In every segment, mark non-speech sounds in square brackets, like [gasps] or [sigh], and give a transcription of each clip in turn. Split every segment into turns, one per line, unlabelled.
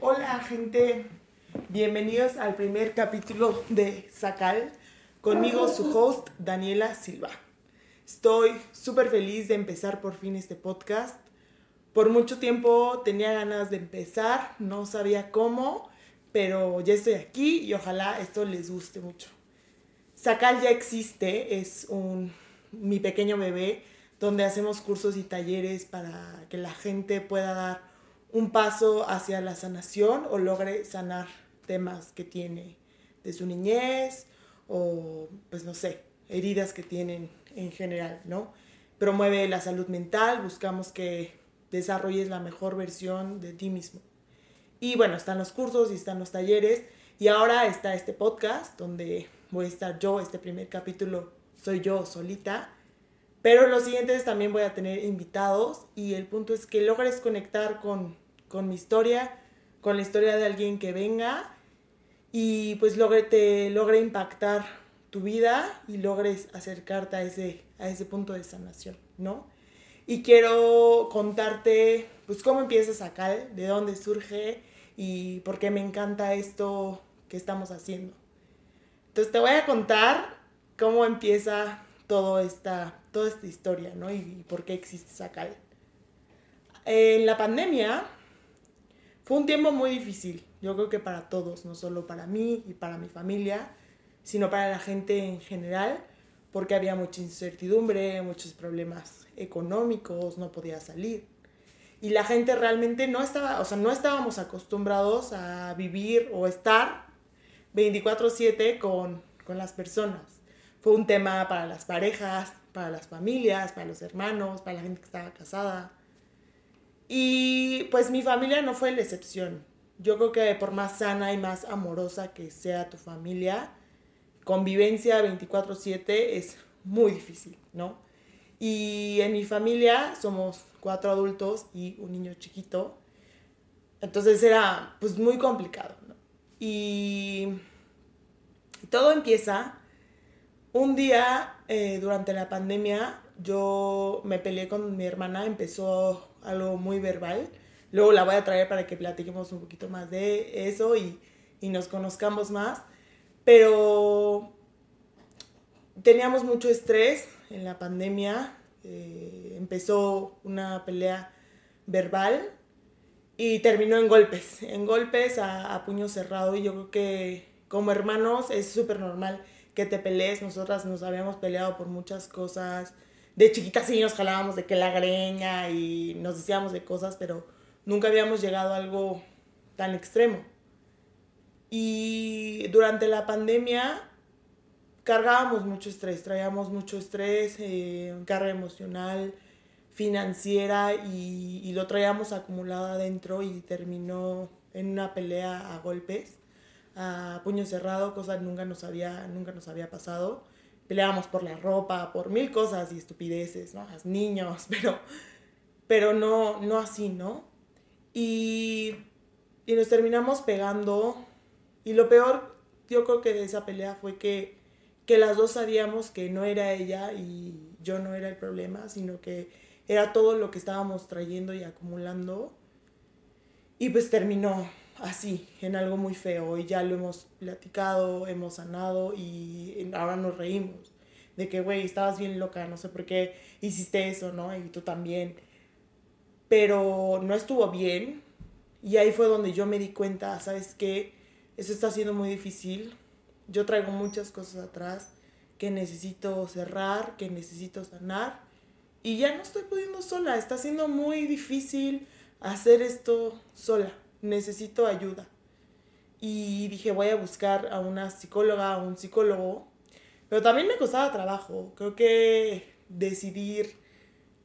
Hola gente, bienvenidos al primer capítulo de Sacal, conmigo su host Daniela Silva. Estoy súper feliz de empezar por fin este podcast. Por mucho tiempo tenía ganas de empezar, no sabía cómo, pero ya estoy aquí y ojalá esto les guste mucho. Sacal ya existe, es un, mi pequeño bebé donde hacemos cursos y talleres para que la gente pueda dar un paso hacia la sanación o logre sanar temas que tiene de su niñez o, pues no sé, heridas que tienen en general, ¿no? Promueve la salud mental, buscamos que desarrolles la mejor versión de ti mismo. Y bueno, están los cursos y están los talleres y ahora está este podcast donde voy a estar yo, este primer capítulo soy yo solita, pero los siguientes también voy a tener invitados y el punto es que logres conectar con con mi historia, con la historia de alguien que venga y pues logre, te logre impactar tu vida y logres acercarte a ese, a ese punto de sanación, ¿no? Y quiero contarte pues cómo empieza Sacal, de dónde surge y por qué me encanta esto que estamos haciendo. Entonces te voy a contar cómo empieza todo esta, toda esta historia, ¿no? Y, por qué existe Sacal. En la pandemia, fue un tiempo muy difícil, yo creo que para todos, no solo para mí y para mi familia, sino para la gente en general, porque había mucha incertidumbre, muchos problemas económicos, no podía salir. Y la gente realmente no estaba, o sea, no estábamos acostumbrados a vivir o estar 24/7 con, con las personas. Fue un tema para las parejas, para las familias, para los hermanos, para la gente que estaba casada. Y pues mi familia no fue la excepción. Yo creo que por más sana y más amorosa que sea tu familia, convivencia 24/7 es muy difícil, ¿no? Y en mi familia somos cuatro adultos y un niño chiquito. Entonces era pues muy complicado, ¿no? Y todo empieza un día eh, durante la pandemia, yo me peleé con mi hermana, empezó algo muy verbal. Luego la voy a traer para que platiquemos un poquito más de eso y, nos conozcamos más. Pero teníamos mucho estrés en la pandemia. Eh, empezó una pelea verbal y terminó en golpes, en golpes a, a puño cerrado. Y yo creo que como hermanos es súper normal que te pelees. Nosotras nos habíamos peleado por muchas cosas de chiquitas sí nos jalábamos de que la greña y nos decíamos de cosas, pero nunca habíamos llegado a algo tan extremo. Y durante la pandemia cargábamos mucho estrés, traíamos mucho estrés, eh, carga emocional, financiera y, y, lo traíamos acumulado adentro y terminó en una pelea a golpes, a puño cerrado, cosa nunca nos había, nunca nos había pasado peleábamos por la ropa, por mil cosas y estupideces, ¿no? Los niños, [laughs] pero, pero no, no así, ¿no? Y, y nos terminamos pegando. Y lo peor, yo creo que de esa pelea fue que, que las dos sabíamos que no era ella y yo no era el problema, sino que era todo lo que estábamos trayendo y acumulando. Y pues terminó así, en algo muy feo. Y ya lo hemos platicado, hemos sanado y ahora nos reímos. De que, güey, estabas bien loca, no sé por qué hiciste eso, ¿no? Y tú también. Pero no estuvo bien. Y ahí fue donde yo me di cuenta, ¿sabes qué? Eso está siendo muy difícil. Yo traigo muchas cosas atrás que necesito cerrar, que necesito sanar. Y ya no estoy pudiendo sola. Está siendo muy difícil hacer esto sola necesito ayuda. Y dije, voy a buscar a una psicóloga, a un psicólogo. Pero también me costaba trabajo. Creo que decidir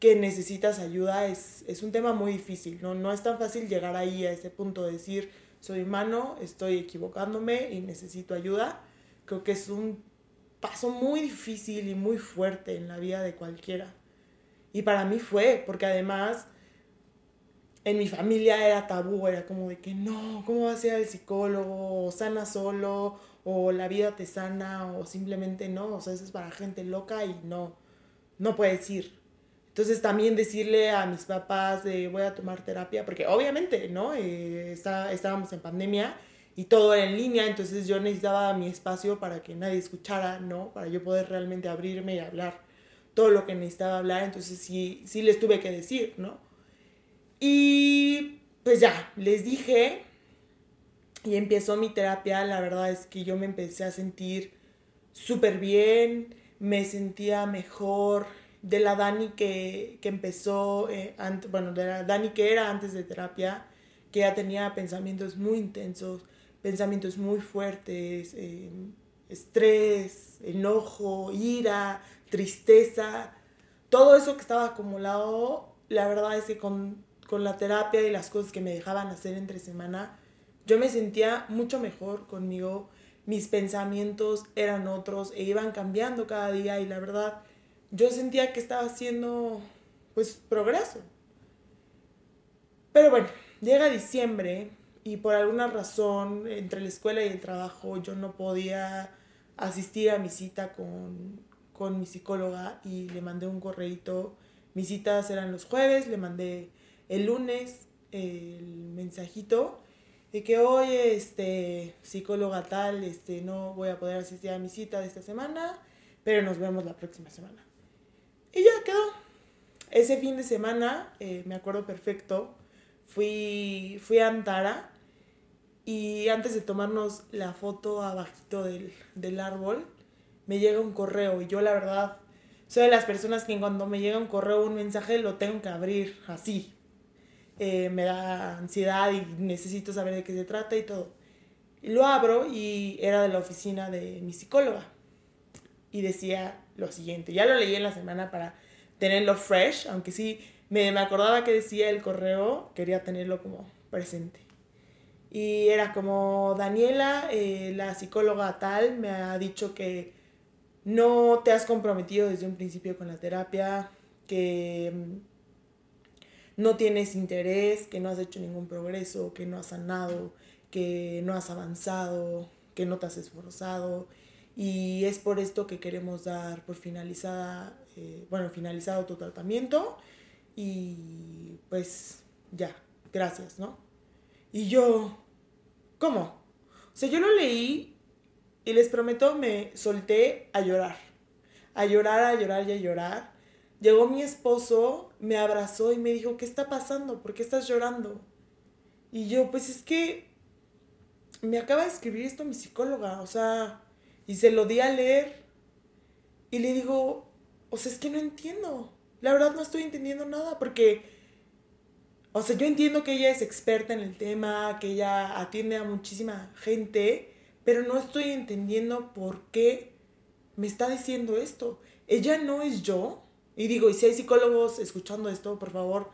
que necesitas ayuda es, es un tema muy difícil. ¿no? no es tan fácil llegar ahí a ese punto de decir, soy humano, estoy equivocándome y necesito ayuda. Creo que es un paso muy difícil y muy fuerte en la vida de cualquiera. Y para mí fue, porque además en mi familia era tabú, era como de que no, ¿cómo va a ser el psicólogo? O sana solo, o la vida te sana, o simplemente no, o sea, eso es para gente loca y no, no puedes ir. Entonces también decirle a mis papás de voy a tomar terapia, porque obviamente, ¿no? Eh, está, estábamos en pandemia y todo era en línea, entonces yo necesitaba mi espacio para que nadie escuchara, ¿no? Para yo poder realmente abrirme y hablar todo lo que necesitaba hablar, entonces sí, sí les tuve que decir, ¿no? Y pues ya, les dije y empezó mi terapia, la verdad es que yo me empecé a sentir súper bien, me sentía mejor de la Dani que, empezó, eh, bueno, de la Dani que era antes de terapia, que ya tenía pensamientos muy intensos, pensamientos muy fuertes, eh, estrés, enojo, ira, tristeza, todo eso que estaba acumulado, la verdad es que con, con la terapia y las cosas que me dejaban hacer entre semana, yo me sentía mucho mejor conmigo, mis pensamientos eran otros e iban cambiando cada día y la verdad yo sentía que estaba haciendo pues progreso. Pero bueno, llega diciembre y por alguna razón entre la escuela y el trabajo yo no podía asistir a mi cita con, con mi psicóloga y le mandé un correito. Mis citas eran los jueves, le mandé el lunes el mensajito de que oye, este, psicóloga tal, este, no voy a poder asistir a mi cita de esta semana, pero nos vemos la próxima semana. Y ya quedó. Ese fin de semana, eh, me acuerdo perfecto, fui, fui a Antara y antes de tomarnos la foto abajito del, del árbol, me llega un correo y yo la verdad soy de las personas que cuando me llega un correo un mensaje lo tengo que abrir así, eh, me da ansiedad y necesito saber de qué se trata y todo. lo abro y era de la oficina de mi psicóloga. Y decía lo siguiente, ya lo leí en la semana para tenerlo fresh, aunque sí me, me acordaba que decía el correo, quería tenerlo como presente. Y era como, Daniela, eh, la psicóloga tal, me ha dicho que no te has comprometido desde un principio con la terapia, que no tienes interés, que no has hecho ningún progreso, que no has sanado, que no has avanzado, que no te has esforzado. Y es por esto que queremos dar por finalizada, eh, bueno, finalizado tu tratamiento. Y pues ya, gracias, ¿no? Y yo, ¿cómo? O sea, yo lo leí y les prometo, me solté a llorar. A llorar, a llorar y a llorar. Llegó mi esposo, me abrazó y me dijo, ¿qué está pasando? ¿Por qué estás llorando? Y yo, pues es que me acaba de escribir esto mi psicóloga, o sea, y se lo di a leer. Y le digo, o sea, es que no entiendo. La verdad no estoy entendiendo nada porque, o sea, yo entiendo que ella es experta en el tema, que ella atiende a muchísima gente, pero no estoy entendiendo por qué me está diciendo esto. Ella no es yo. Y digo, y si hay psicólogos escuchando esto, por favor,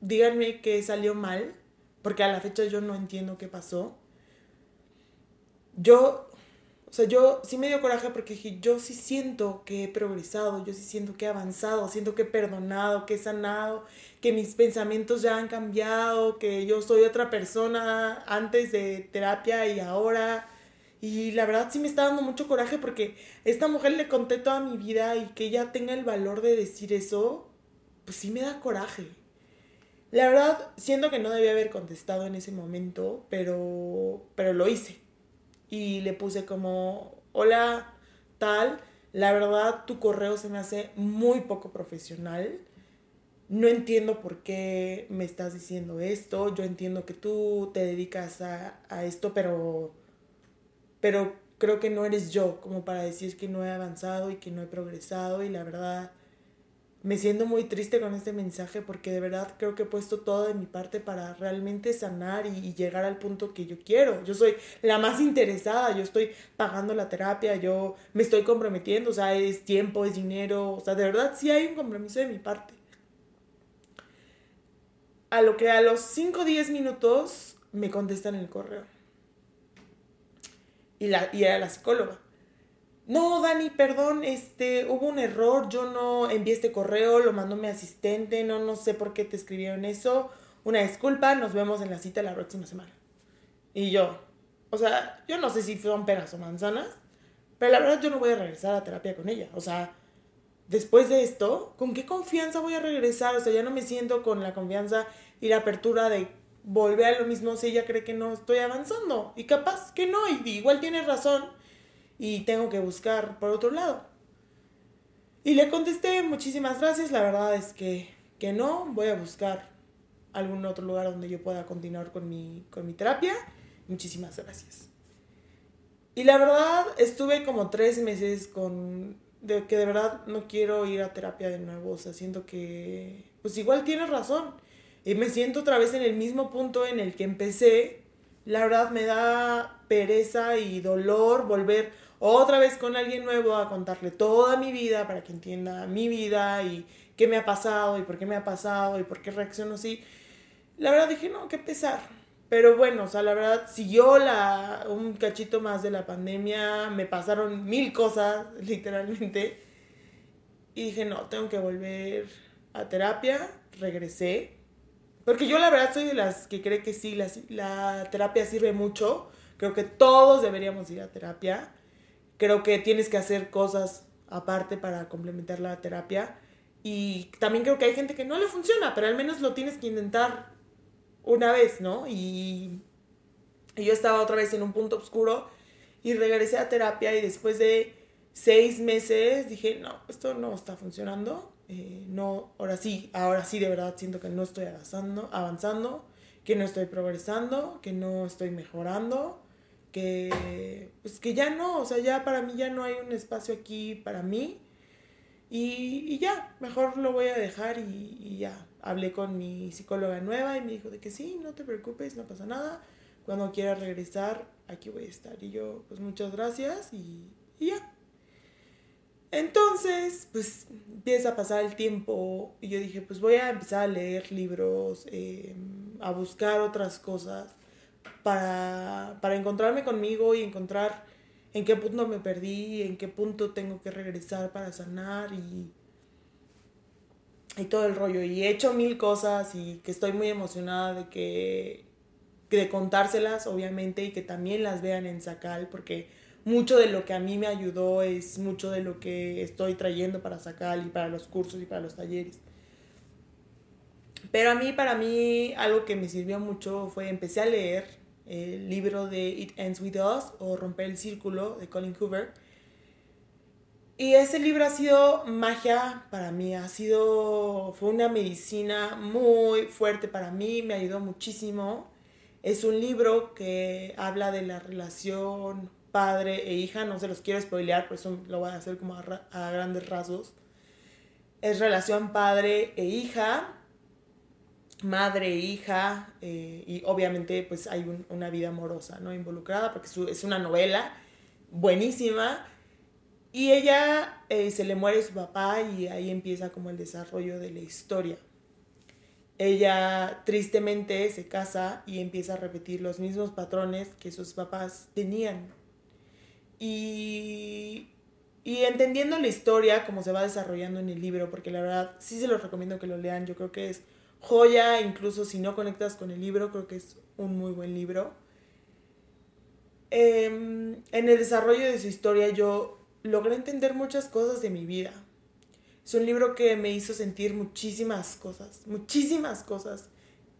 díganme que salió mal, porque a la fecha yo no entiendo qué pasó. Yo, o sea, yo sí me dio coraje porque dije, yo sí siento que he progresado, yo sí siento que he avanzado, siento que he perdonado, que he sanado, que mis pensamientos ya han cambiado, que yo soy otra persona antes de terapia y ahora y la verdad sí me está dando mucho coraje porque esta mujer le conté toda mi vida y que ella tenga el valor de decir eso, pues sí me da coraje. La verdad, siento que no debía haber contestado en ese momento, pero, pero lo hice. Y le puse como, hola, tal, la verdad tu correo se me hace muy poco profesional. No entiendo por qué me estás diciendo esto. Yo entiendo que tú te dedicas a, a esto, pero pero creo que no eres yo como para decir que no he avanzado y que no he progresado y la verdad me siento muy triste con este mensaje porque de verdad creo que he puesto todo de mi parte para realmente sanar y, llegar al punto que yo quiero. Yo soy la más interesada, yo estoy pagando la terapia, yo me estoy comprometiendo, o sea, es tiempo, es dinero, o sea, de verdad sí hay un compromiso de mi parte. A lo que a los 5 o 10 minutos me contestan el correo y, la, y era la psicóloga. No, Dani, perdón, este, hubo un error, yo no envié este correo, lo mandó mi asistente, no, no sé por qué te escribieron eso. Una disculpa, nos vemos en la cita la próxima semana. Y yo, o sea, yo no sé si fueron peras o manzanas, pero la verdad yo no voy a regresar a terapia con ella. O sea, después de esto, ¿con qué confianza voy a regresar? O sea, ya no me siento con la confianza y la apertura de volver a lo mismo si ella cree que no estoy avanzando. Y capaz que no, y igual tiene razón y tengo que buscar por otro lado. Y le contesté muchísimas gracias, la verdad es que, que no, voy a buscar algún otro lugar donde yo pueda continuar con mi, con mi terapia. Muchísimas gracias. Y la verdad estuve como tres meses con de que de verdad no quiero ir a terapia de nuevo, o sea, siento que pues igual tienes razón y me siento otra vez en el mismo punto en el que empecé. La verdad me da pereza y dolor volver otra vez con alguien nuevo a contarle toda mi vida para que entienda mi vida y qué me ha pasado y por qué me ha pasado y por qué reacciono así. La verdad dije, no, qué pesar. Pero bueno, o sea, la verdad siguió la, un cachito más de la pandemia, me pasaron mil cosas, [laughs] literalmente. Y dije, no, tengo que volver a terapia. Regresé. Porque yo la verdad soy de las que cree que sí, la, la terapia sirve mucho. Creo que todos deberíamos ir a terapia. Creo que tienes que hacer cosas aparte para complementar la terapia. Y también creo que hay gente que no le funciona, pero al menos lo tienes que intentar una vez, ¿no? Y, yo estaba otra vez en un punto oscuro y regresé a terapia y después de seis meses dije, no, esto no está funcionando. Eh, no, ahora sí, ahora sí de verdad siento que no estoy avanzando, avanzando, que no estoy progresando, que no estoy mejorando, que pues que ya no, o sea, ya para mí ya no hay un espacio aquí para mí y, ya, mejor lo voy a dejar y, y ya, hablé con mi psicóloga nueva y me dijo de que sí, no te preocupes, no pasa nada. Cuando quieras regresar, aquí voy a estar. Y yo, pues muchas gracias y, ya. Entonces, pues empieza a pasar el tiempo y yo dije, pues voy a empezar a leer libros, em, a buscar otras cosas para, para encontrarme conmigo y encontrar en qué punto me perdí, en qué punto tengo que regresar para sanar y, y todo el rollo. Y he hecho mil cosas y que estoy muy emocionada de que de contárselas, obviamente, y que también las vean en Sacal, porque mucho de lo que a mí me ayudó es mucho de lo que estoy trayendo para Sacal y para los cursos y para los talleres. Pero a mí, para mí, algo que me sirvió mucho fue empecé a leer el libro de It Ends With Us o Romper el Círculo de Colin Hoover y ese libro ha sido magia para mí, ha sido, fue una medicina muy fuerte para mí, me ayudó muchísimo. Es un libro que habla de la relación padre e hija, no se los quiero spoilear, por eso lo voy a hacer como a, grandes rasgos. Es relación padre e hija, madre e hija, eh, y obviamente pues hay una vida amorosa, ¿no? Involucrada, porque es una novela buenísima y ella eh, se le muere su papá y ahí empieza como el desarrollo de la historia. Ella tristemente se casa y empieza a repetir los mismos patrones que sus papás tenían. Y, y entendiendo la historia, como se va desarrollando en el libro, porque la verdad sí se los recomiendo que lo lean, yo creo que es joya, incluso si no conectas con el libro, creo que es un muy buen libro. Em, en el desarrollo de su historia yo logré entender muchas cosas de mi vida. Es un libro que me hizo sentir muchísimas cosas, muchísimas cosas.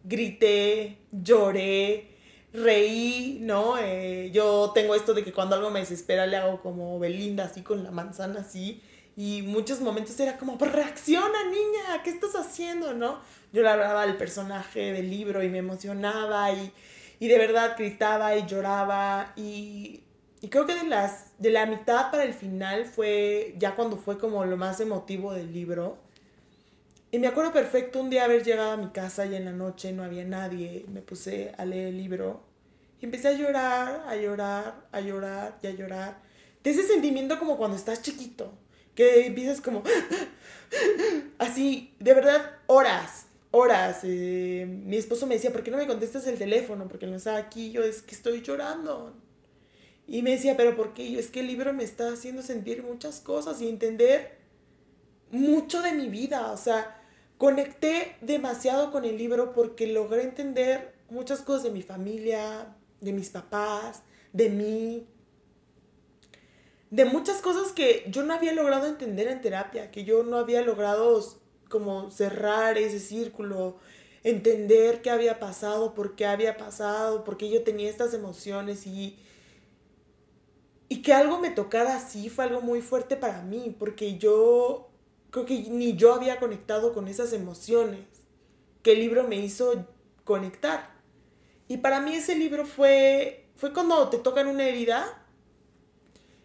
Grité, lloré, reí, ¿no? Eh, yo tengo esto de que cuando algo me desespera le hago como Belinda, así con la manzana, así. Y muchos momentos era como, pues reacciona niña, ¿qué estás haciendo, no? Yo le hablaba al personaje del libro y me emocionaba y, y de verdad gritaba y lloraba y y creo que de, las, de la mitad para el final fue ya cuando fue como lo más emotivo del libro. Y me acuerdo perfecto un día haber llegado a mi casa y en la noche no había nadie. Me puse a leer el libro y empecé a llorar, a llorar, a llorar y a llorar. De ese sentimiento como cuando estás chiquito, que empiezas como [gasps] así, de verdad, horas, horas. Eh, mi esposo me decía, ¿por qué no me contestas el teléfono? Porque no estaba aquí. Yo es que estoy llorando. Y me decía, pero ¿por qué? Yo es que el libro me está haciendo sentir muchas cosas y entender mucho de mi vida. O sea, conecté demasiado con el libro porque logré entender muchas cosas de mi familia, de mis papás, de mí. de muchas cosas que yo no había logrado entender en terapia, que yo no había logrado como cerrar ese círculo, entender qué había pasado, por qué había pasado, por qué yo tenía estas emociones y, y que algo me tocara así fue algo muy fuerte para mí, porque yo creo que ni yo había conectado con esas emociones que el libro me hizo conectar. Y para mí ese libro fue, fue cuando te tocan una herida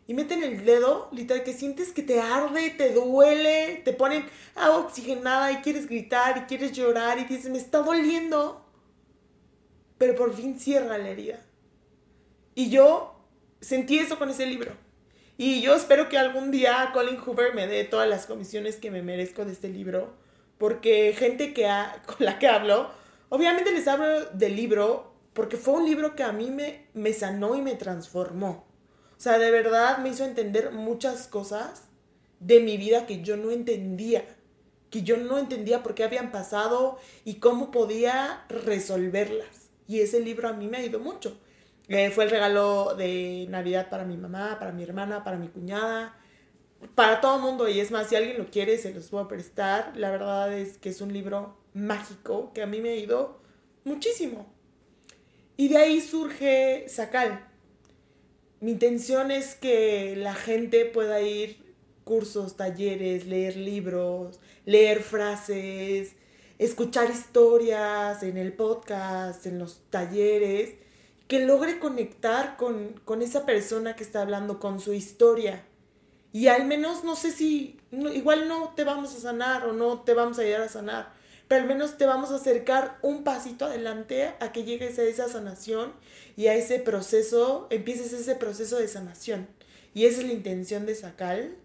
y meten el dedo, literal, que sientes que te arde, te duele, te ponen agua oxigenada y quieres gritar y quieres llorar y dices, me está doliendo. Pero por fin cierra la herida. Y yo sentí eso con ese libro. Y yo espero que algún día Colin Hoover me dé todas las comisiones que me merezco de este libro. Porque gente que [laughs] con la que hablo, obviamente les hablo del libro porque fue un libro que a mí me, me sanó y me transformó. O sea, de verdad me hizo entender muchas cosas de mi vida que yo no entendía, que yo no entendía por qué habían pasado y cómo podía resolverlas. Y ese libro a mí me ha ido mucho. Fue el regalo de Navidad para mi mamá, para mi hermana, para mi cuñada, para todo el mundo. Y es más, si alguien lo quiere, se los puedo prestar. La verdad es que es un libro mágico que a mí me ha ido muchísimo. Y de ahí surge Sacal. Mi intención es que la gente pueda ir cursos, talleres, leer libros, leer frases, escuchar historias en el podcast, en los talleres, que logre conectar con, con esa persona que está hablando, con su historia. Y al menos no sé si, igual no te vamos a sanar o no te vamos a ayudar a sanar, pero al menos te vamos a acercar un pasito adelante a que llegues a esa sanación y a ese proceso, empieces ese proceso de sanación. Y esa es la intención de Sacal,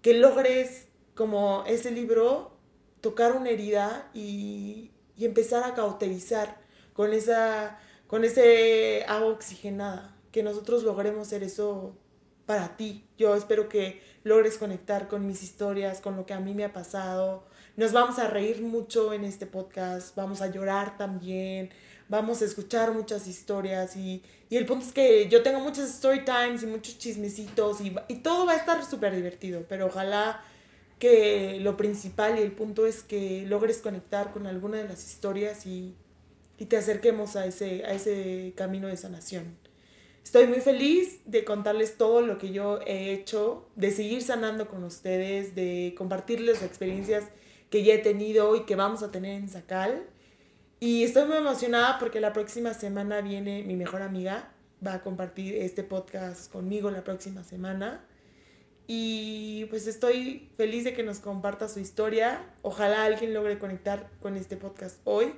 que logres, como ese libro, tocar una herida y, y empezar a cauterizar con esa con ese agua oxigenada, que nosotros logremos ser eso para ti. Yo espero que logres conectar con mis historias, con lo que a mí me ha pasado, nos vamos a reír mucho en este podcast, vamos a llorar también, vamos a escuchar muchas historias y, el punto es que yo tengo muchas story times y muchos chismecitos y, y todo va a estar súper divertido, pero ojalá que lo principal y el punto es que logres conectar con alguna de las historias y, y te acerquemos a ese, a ese camino de sanación. Estoy muy feliz de contarles todo lo que yo he hecho, de seguir sanando con ustedes, de compartirles experiencias que ya he tenido y que vamos a tener en Sacal. Y estoy muy emocionada porque la próxima semana viene mi mejor amiga, va a compartir este podcast conmigo la próxima semana. Y pues estoy feliz de que nos comparta su historia. Ojalá alguien logre conectar con este podcast hoy,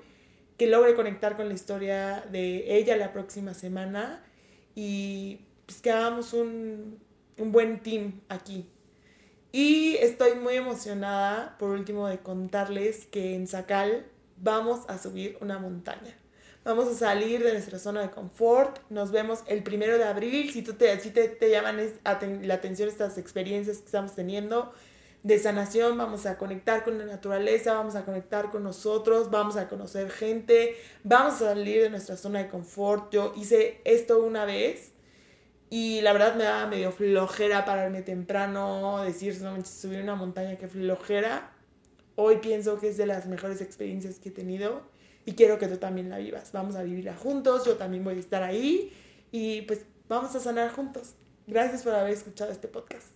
que logre conectar con la historia de ella la próxima semana y pues que hagamos un, un buen team aquí. Y estoy muy emocionada, por último, de contarles que en Sacal vamos a subir una montaña. Vamos a salir de nuestra zona de confort. Nos vemos el primero de abril. Si, tú te, si te, te llaman la atención estas experiencias que estamos teniendo de sanación, vamos a conectar con la naturaleza, vamos a conectar con nosotros, vamos a conocer gente, vamos a salir de nuestra zona de confort. Yo hice esto una vez y la verdad me daba medio flojera pararme temprano, decir solamente subir una montaña que flojera. Hoy pienso que es de las mejores experiencias que he tenido y quiero que tú también la vivas. Vamos a vivirla juntos, yo también voy a estar ahí y pues vamos a sanar juntos. Gracias por haber escuchado este podcast.